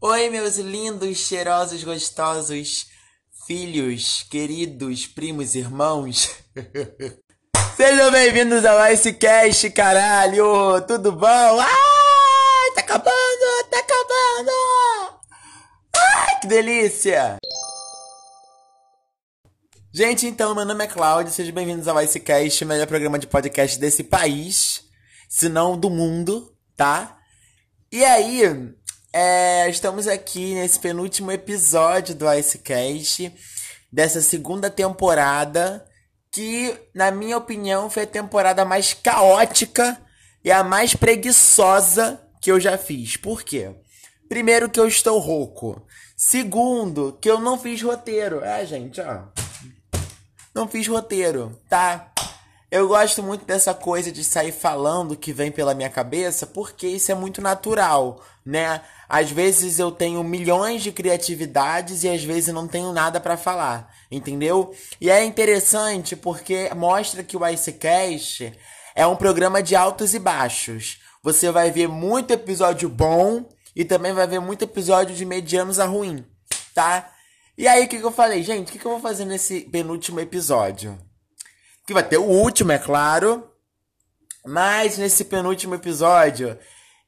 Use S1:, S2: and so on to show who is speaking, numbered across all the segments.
S1: Oi, meus lindos, cheirosos, gostosos filhos, queridos, primos, irmãos. Sejam bem-vindos ao Icecast, caralho! Tudo bom? Ai, tá acabando! Tá acabando! Ai, que delícia! Gente, então, meu nome é Cláudio, sejam bem-vindos ao Icecast, o melhor programa de podcast desse país, se não do mundo, tá? E aí, é, estamos aqui nesse penúltimo episódio do Icecast, dessa segunda temporada, que, na minha opinião, foi a temporada mais caótica e a mais preguiçosa que eu já fiz. Por quê? Primeiro, que eu estou rouco. Segundo, que eu não fiz roteiro. É, gente, ó. Não fiz roteiro, tá? Eu gosto muito dessa coisa de sair falando o que vem pela minha cabeça, porque isso é muito natural, né? Às vezes eu tenho milhões de criatividades e às vezes não tenho nada para falar, entendeu? E é interessante porque mostra que o Icecast é um programa de altos e baixos. Você vai ver muito episódio bom e também vai ver muito episódio de medianos a ruim, tá? E aí o que, que eu falei, gente? O que, que eu vou fazer nesse penúltimo episódio? Que vai ter o último, é claro. Mas nesse penúltimo episódio,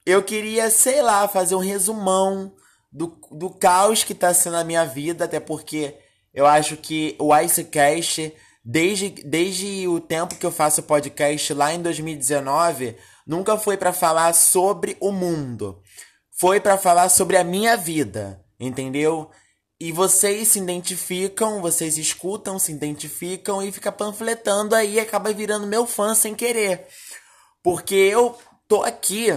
S1: eu queria, sei lá, fazer um resumão do, do caos que tá sendo a minha vida, até porque eu acho que o Icecast, desde, desde o tempo que eu faço podcast lá em 2019, nunca foi para falar sobre o mundo. Foi para falar sobre a minha vida, entendeu? E vocês se identificam, vocês escutam, se identificam e fica panfletando aí acaba virando meu fã sem querer. Porque eu tô aqui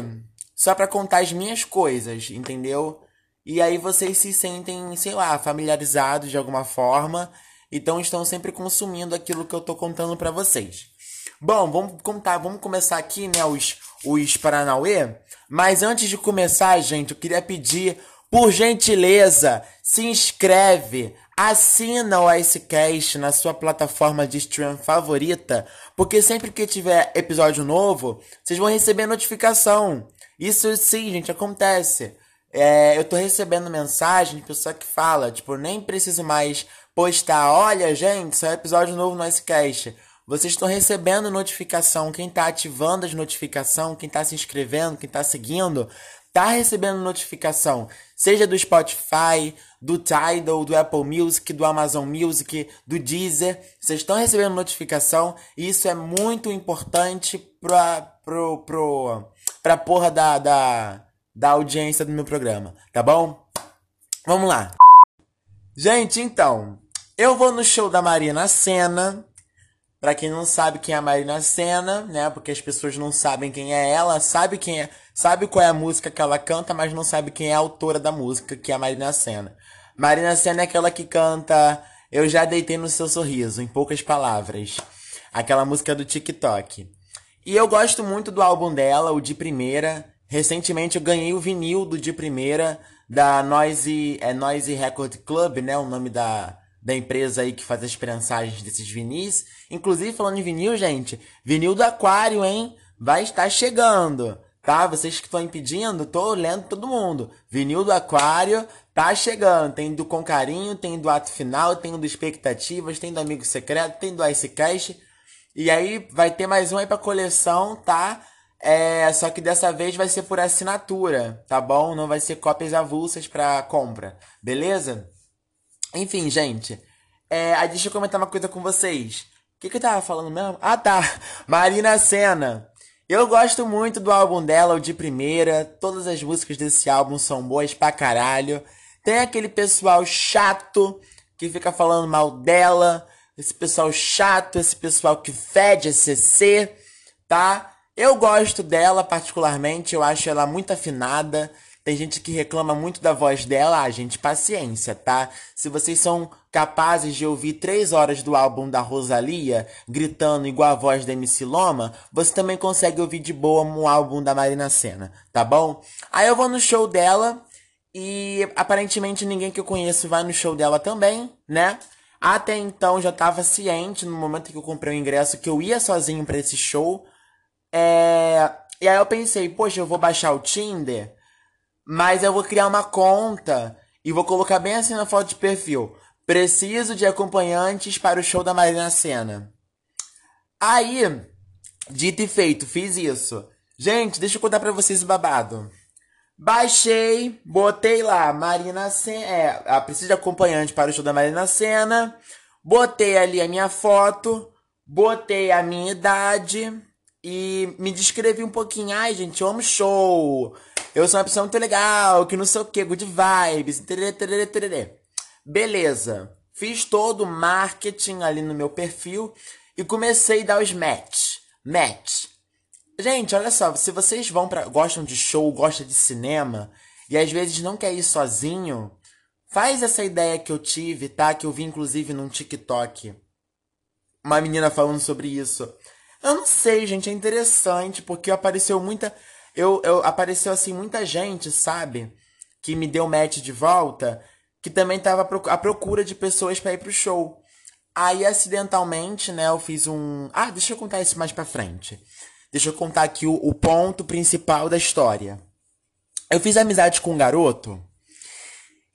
S1: só para contar as minhas coisas, entendeu? E aí vocês se sentem, sei lá, familiarizados de alguma forma, então estão sempre consumindo aquilo que eu tô contando para vocês. Bom, vamos contar, vamos começar aqui, né, os, os Paranauê. Mas antes de começar, gente, eu queria pedir por gentileza, se inscreve, assina o Icecast na sua plataforma de stream favorita, porque sempre que tiver episódio novo, vocês vão receber notificação. Isso sim, gente, acontece. É, eu tô recebendo mensagem de pessoa que fala, tipo, nem preciso mais postar, olha, gente, saiu episódio novo no Icecast. Vocês estão recebendo notificação, quem tá ativando as notificações, quem tá se inscrevendo, quem tá seguindo, tá recebendo notificação, seja do Spotify, do Tidal, do Apple Music, do Amazon Music, do Deezer, vocês estão recebendo notificação e isso é muito importante pra, pro, pro, pra porra da, da, da audiência do meu programa, tá bom? Vamos lá. Gente, então, eu vou no show da Marina Senna, Pra quem não sabe quem é a Marina Senna, né? Porque as pessoas não sabem quem é ela, sabe quem é, sabe qual é a música que ela canta, mas não sabe quem é a autora da música, que é a Marina Senna. Marina Senna é aquela que canta Eu já deitei no seu sorriso, em poucas palavras. Aquela música do TikTok. E eu gosto muito do álbum dela, o de primeira. Recentemente eu ganhei o vinil do de primeira da Noise, é Noise Record Club, né? O nome da da empresa aí que faz as prensagens desses vinis. Inclusive, falando em vinil, gente, vinil do Aquário, hein? Vai estar chegando, tá? Vocês que estão impedindo, tô lendo todo mundo. Vinil do Aquário tá chegando. Tem do Com Carinho, tem do Ato Final, tem do Expectativas, tem do Amigo Secreto, tem do Icecast. E aí vai ter mais um aí pra coleção, tá? É, só que dessa vez vai ser por assinatura, tá bom? Não vai ser cópias avulsas para compra, beleza? Enfim, gente. É, aí deixa eu comentar uma coisa com vocês. O que, que eu tava falando mesmo? Ah, tá. Marina Senna. Eu gosto muito do álbum dela, o de primeira. Todas as músicas desse álbum são boas pra caralho. Tem aquele pessoal chato que fica falando mal dela. Esse pessoal chato, esse pessoal que fede a CC, tá? Eu gosto dela particularmente, eu acho ela muito afinada. Tem gente que reclama muito da voz dela. Ah, gente, paciência, tá? Se vocês são capazes de ouvir três horas do álbum da Rosalia, gritando igual a voz da MC Loma, você também consegue ouvir de boa um álbum da Marina Senna, tá bom? Aí eu vou no show dela e aparentemente ninguém que eu conheço vai no show dela também, né? Até então já tava ciente no momento que eu comprei o ingresso que eu ia sozinho para esse show. É... E aí eu pensei, poxa, eu vou baixar o Tinder Mas eu vou criar uma conta e vou colocar bem assim na foto de perfil. Preciso de acompanhantes para o show da Marina Senna. Aí, dito e feito, fiz isso. Gente, deixa eu contar pra vocês o babado. Baixei, botei lá, Marina Senna. É, preciso de acompanhante para o show da Marina Senna. Botei ali a minha foto, botei a minha idade e me descrevi um pouquinho. Ai, gente, eu amo show. Eu sou uma pessoa muito legal, que não sei o que, good vibes. Tererê, tererê, tererê. Beleza. Fiz todo o marketing ali no meu perfil e comecei a dar os match. Match. Gente, olha só, se vocês vão para gostam de show, gostam de cinema e às vezes não quer ir sozinho, faz essa ideia que eu tive, tá? Que eu vi inclusive num TikTok. Uma menina falando sobre isso. Eu não sei, gente, é interessante porque apareceu muita eu, eu apareceu assim muita gente, sabe? Que me deu match de volta, que também tava à procura de pessoas para ir pro show. Aí acidentalmente, né, eu fiz um, ah, deixa eu contar isso mais para frente. Deixa eu contar aqui o, o ponto principal da história. Eu fiz amizade com um garoto.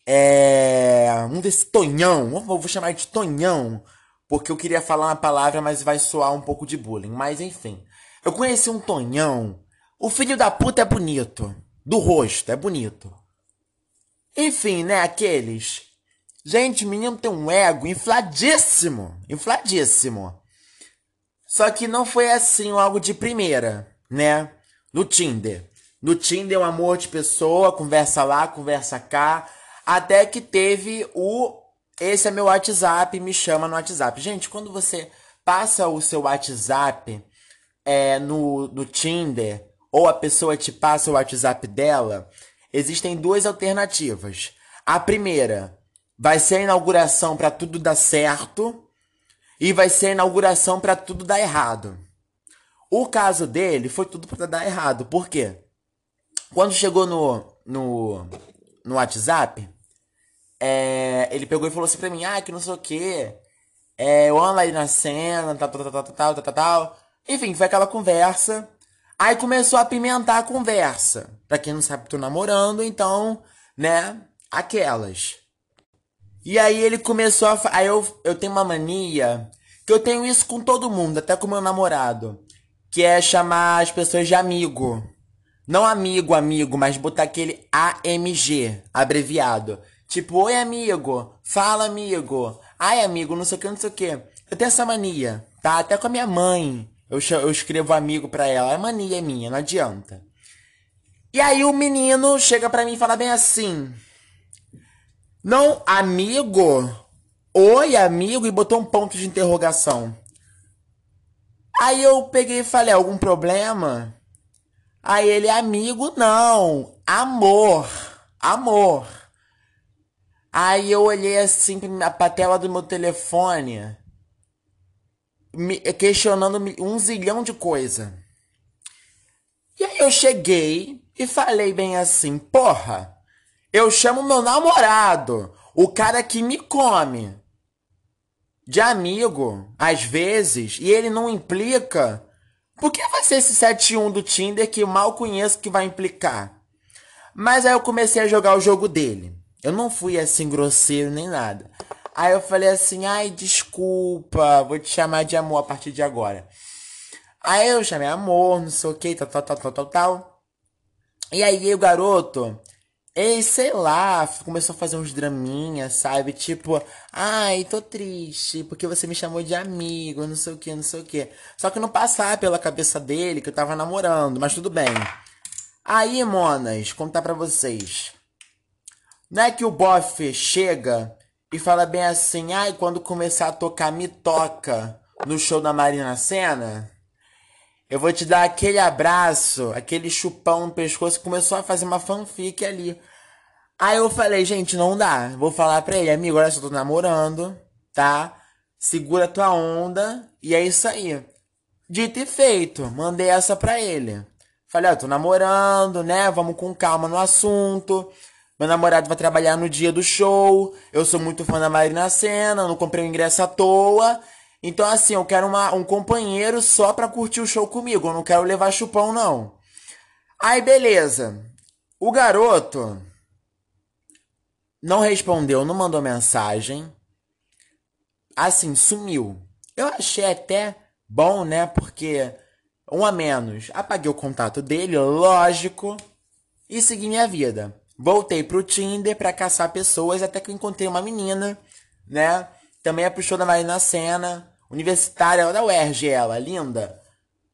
S1: É. Um desse Tonhão. Eu vou chamar de Tonhão. Porque eu queria falar uma palavra, mas vai soar um pouco de bullying. Mas enfim. Eu conheci um Tonhão. O filho da puta é bonito. Do rosto, é bonito. Enfim, né? Aqueles. Gente, menino tem um ego infladíssimo. Infladíssimo. Só que não foi assim algo de primeira, né? No Tinder. No Tinder, um amor de pessoa, conversa lá, conversa cá. Até que teve o. Esse é meu WhatsApp, me chama no WhatsApp. Gente, quando você passa o seu WhatsApp é, no, no Tinder, ou a pessoa te passa o WhatsApp dela, existem duas alternativas. A primeira vai ser a inauguração para tudo dar certo e vai ser a inauguração para tudo dar errado. O caso dele foi tudo para dar errado. Por quê? Quando chegou no, no, no WhatsApp, é, ele pegou e falou assim pra mim, ah, que não sei o quê. É, eu amo aí na cena, tal, tal, tal, tal, tal, tal, tal. Enfim, foi aquela conversa. Aí começou a apimentar a conversa. Pra quem não sabe, tô namorando, então, né, aquelas. E aí ele começou a. Aí eu, eu tenho uma mania. Que eu tenho isso com todo mundo, até com meu namorado. Que é chamar as pessoas de amigo. Não amigo, amigo, mas botar aquele AMG, abreviado. Tipo, oi amigo, fala amigo, ai amigo, não sei o que, não sei o que. Eu tenho essa mania, tá? Até com a minha mãe. Eu, eu escrevo amigo pra ela. É mania minha, não adianta. E aí o menino chega pra mim e fala bem assim. Não, amigo? Oi, amigo? E botou um ponto de interrogação. Aí eu peguei e falei, algum problema? Aí ele, amigo, não. Amor. Amor. Aí eu olhei assim pra tela do meu telefone, me, questionando um zilhão de coisa. E aí eu cheguei e falei bem assim, porra. Eu chamo meu namorado, o cara que me come, de amigo, às vezes, e ele não implica. Por que vai ser esse 71 do Tinder que mal conheço que vai implicar? Mas aí eu comecei a jogar o jogo dele. Eu não fui assim grosseiro nem nada. Aí eu falei assim: ai, desculpa, vou te chamar de amor a partir de agora. Aí eu chamei amor, não sei o que, tal, tal, tal, tal, tal, tal. E aí o garoto e sei lá, começou a fazer uns draminhas, sabe? Tipo, ai, tô triste porque você me chamou de amigo, não sei o que, não sei o que. Só que não passava pela cabeça dele que eu tava namorando, mas tudo bem. Aí, monas, contar pra vocês. Não é que o bofe chega e fala bem assim, ai, quando começar a tocar, me toca no show da Marina Senna? Eu vou te dar aquele abraço, aquele chupão no pescoço. Começou a fazer uma fanfic ali. Aí eu falei, gente, não dá. Vou falar pra ele, amigo, olha só, tô namorando, tá? Segura tua onda. E é isso aí. Dito e feito, mandei essa pra ele. Falei, ó, tô namorando, né? Vamos com calma no assunto. Meu namorado vai trabalhar no dia do show. Eu sou muito fã da Marina Senna, não comprei o ingresso à toa. Então, assim, eu quero uma, um companheiro só pra curtir o show comigo. Eu não quero levar chupão, não. Aí, beleza. O garoto não respondeu, não mandou mensagem. Assim, sumiu. Eu achei até bom, né? Porque um a menos. Apaguei o contato dele, lógico, e segui minha vida. Voltei pro Tinder pra caçar pessoas até que eu encontrei uma menina, né? Também é pro da Marina Senna, universitária da UERJ, ela, linda.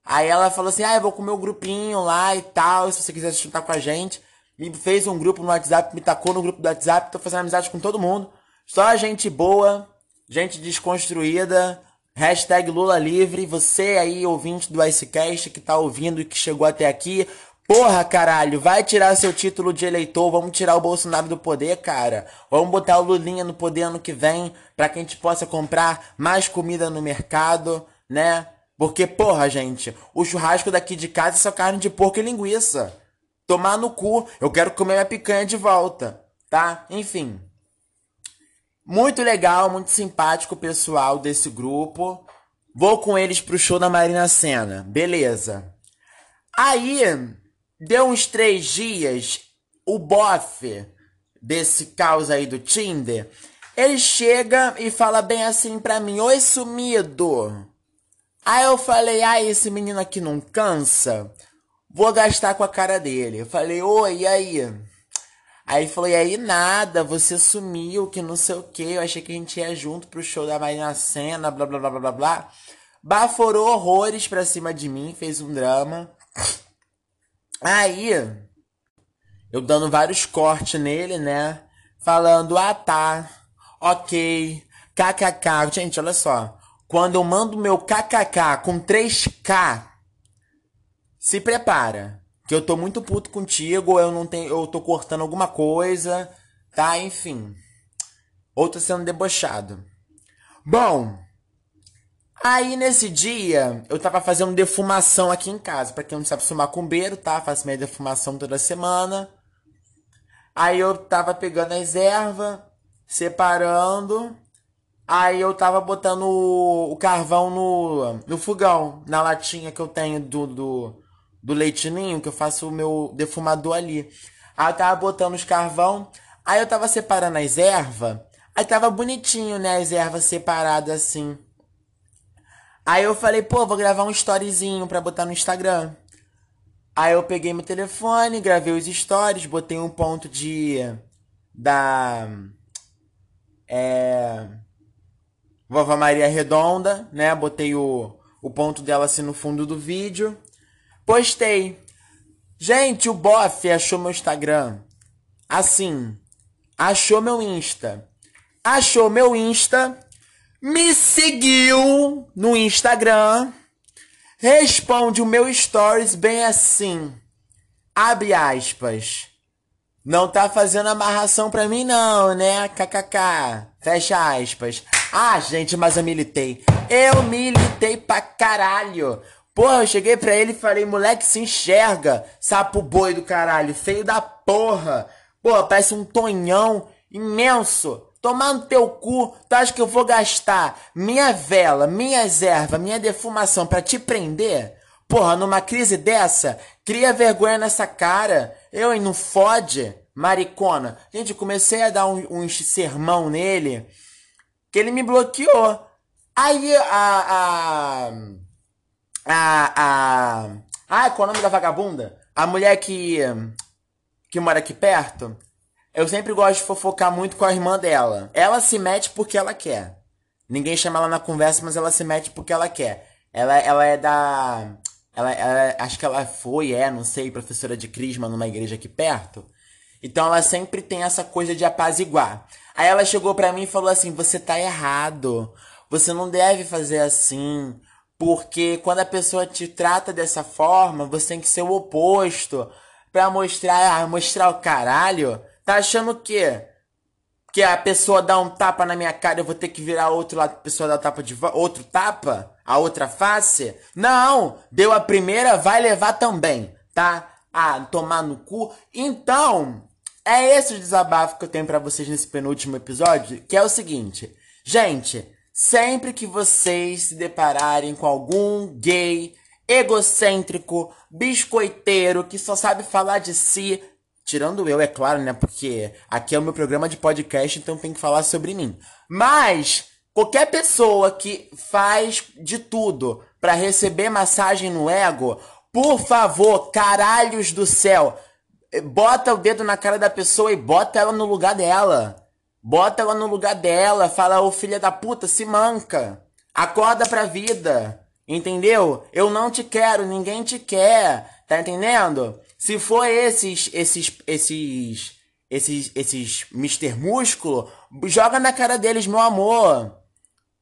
S1: Aí ela falou assim: ah, eu vou com o meu grupinho lá e tal, se você quiser se juntar com a gente. Me fez um grupo no WhatsApp, me tacou no grupo do WhatsApp, tô fazendo amizade com todo mundo. Só gente boa, gente desconstruída. Hashtag Lula Livre. Você aí, ouvinte do Icecast, que tá ouvindo e que chegou até aqui. Porra, caralho, vai tirar seu título de eleitor, vamos tirar o Bolsonaro do poder, cara. Vamos botar o Lulinha no poder ano que vem, para que a gente possa comprar mais comida no mercado, né? Porque, porra, gente, o churrasco daqui de casa é só carne de porco e linguiça. Tomar no cu, eu quero comer minha picanha de volta, tá? Enfim. Muito legal, muito simpático o pessoal desse grupo. Vou com eles pro show da Marina Senna. Beleza. Aí, deu uns três dias, o bofe desse caos aí do Tinder, ele chega e fala bem assim pra mim, oi sumido. Aí eu falei, ah, esse menino aqui não cansa? Vou gastar com a cara dele. Eu falei, oi, e aí? Aí falou, e aí nada, você sumiu, que não sei o que. Eu achei que a gente ia junto pro show da Marina Senna, blá blá blá blá blá blá. Baforou horrores pra cima de mim, fez um drama. Aí, eu dando vários cortes nele, né? Falando, ah tá, ok, kkk. Gente, olha só. Quando eu mando meu kkk com 3k, se prepara. Que eu tô muito puto contigo, eu não tenho, eu tô cortando alguma coisa, tá? Enfim. Ou tô sendo debochado. Bom, aí nesse dia eu tava fazendo defumação aqui em casa. Pra quem não sabe, sou macumbeiro, tá? Faço minha defumação toda semana. Aí eu tava pegando as ervas, separando. Aí eu tava botando o, o carvão no, no fogão, na latinha que eu tenho do, do, do leitinho, que eu faço o meu defumador ali. Aí eu tava botando os carvão, aí eu tava separando as ervas, aí tava bonitinho, né, as ervas separadas assim. Aí eu falei, pô, vou gravar um storyzinho pra botar no Instagram. Aí eu peguei meu telefone, gravei os stories, botei um ponto de. da. É. Vovó Maria Redonda, né? Botei o, o ponto dela assim no fundo do vídeo. Postei. Gente, o Boff achou meu Instagram. Assim. Achou meu Insta. Achou meu Insta. Me seguiu no Instagram. Responde o meu stories bem assim. Abre aspas. Não tá fazendo amarração pra mim não, né? KKK. Fecha aspas. Ah, gente, mas eu militei. Eu militei pra caralho. Porra, eu cheguei pra ele e falei, moleque, se enxerga, sapo boi do caralho, feio da porra. Porra, parece um tonhão imenso. Tomar no teu cu, tu acha que eu vou gastar minha vela, minhas ervas, minha defumação para te prender? Porra, numa crise dessa, cria vergonha nessa cara. Eu, hein, não fode, maricona. Gente, comecei a dar um, um sermão nele, que ele me bloqueou. Aí a... a a. a ah, qual é o nome da vagabunda? A mulher que. que mora aqui perto. Eu sempre gosto de fofocar muito com a irmã dela. Ela se mete porque ela quer. Ninguém chama ela na conversa, mas ela se mete porque ela quer. Ela, ela é da. Ela, ela, acho que ela foi, é, não sei, professora de Crisma numa igreja aqui perto. Então ela sempre tem essa coisa de apaziguar. Aí ela chegou pra mim e falou assim: Você tá errado. Você não deve fazer assim. Porque quando a pessoa te trata dessa forma, você tem que ser o oposto. Pra mostrar, ah, mostrar o caralho. Tá achando o quê? Que a pessoa dá um tapa na minha cara, eu vou ter que virar outro lado, a pessoa dá tapa de outro tapa? A outra face? Não! Deu a primeira, vai levar também, tá? Ah, tomar no cu. Então, é esse o desabafo que eu tenho para vocês nesse penúltimo episódio, que é o seguinte. Gente, Sempre que vocês se depararem com algum gay egocêntrico, biscoiteiro, que só sabe falar de si, Tirando eu, é claro, né? Porque aqui é o meu programa de podcast, então tem que falar sobre mim. Mas qualquer pessoa que faz de tudo para receber massagem no ego, por favor, caralhos do céu, bota o dedo na cara da pessoa e bota ela no lugar dela. Bota ela no lugar dela, fala, ô filha da puta, se manca. Acorda pra vida. Entendeu? Eu não te quero, ninguém te quer. Tá entendendo? Se for esses, esses, esses, esses, esses Mr. Músculo, joga na cara deles, meu amor.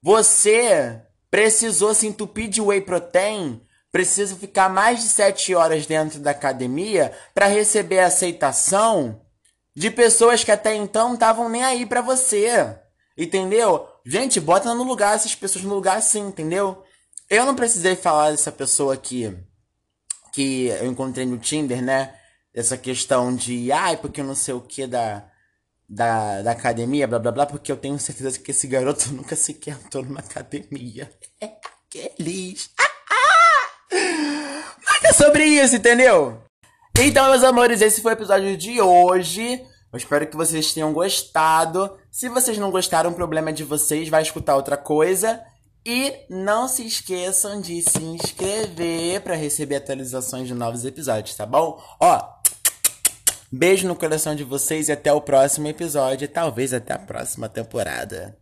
S1: Você precisou se entupir de whey protein, precisa ficar mais de 7 horas dentro da academia para receber aceitação de pessoas que até então estavam nem aí para você. Entendeu? Gente, bota no lugar essas pessoas no lugar assim, entendeu? Eu não precisei falar dessa pessoa aqui que eu encontrei no Tinder, né? Essa questão de, ai, porque não sei o que da, da, da academia, blá blá blá, porque eu tenho certeza que esse garoto nunca sequer entrou numa academia. É aqueles. Mas é sobre isso, entendeu? Então, meus amores, esse foi o episódio de hoje. Eu espero que vocês tenham gostado. Se vocês não gostaram, o problema é de vocês, vai escutar outra coisa. E não se esqueçam de se inscrever para receber atualizações de novos episódios, tá bom? Ó, beijo no coração de vocês e até o próximo episódio, talvez até a próxima temporada.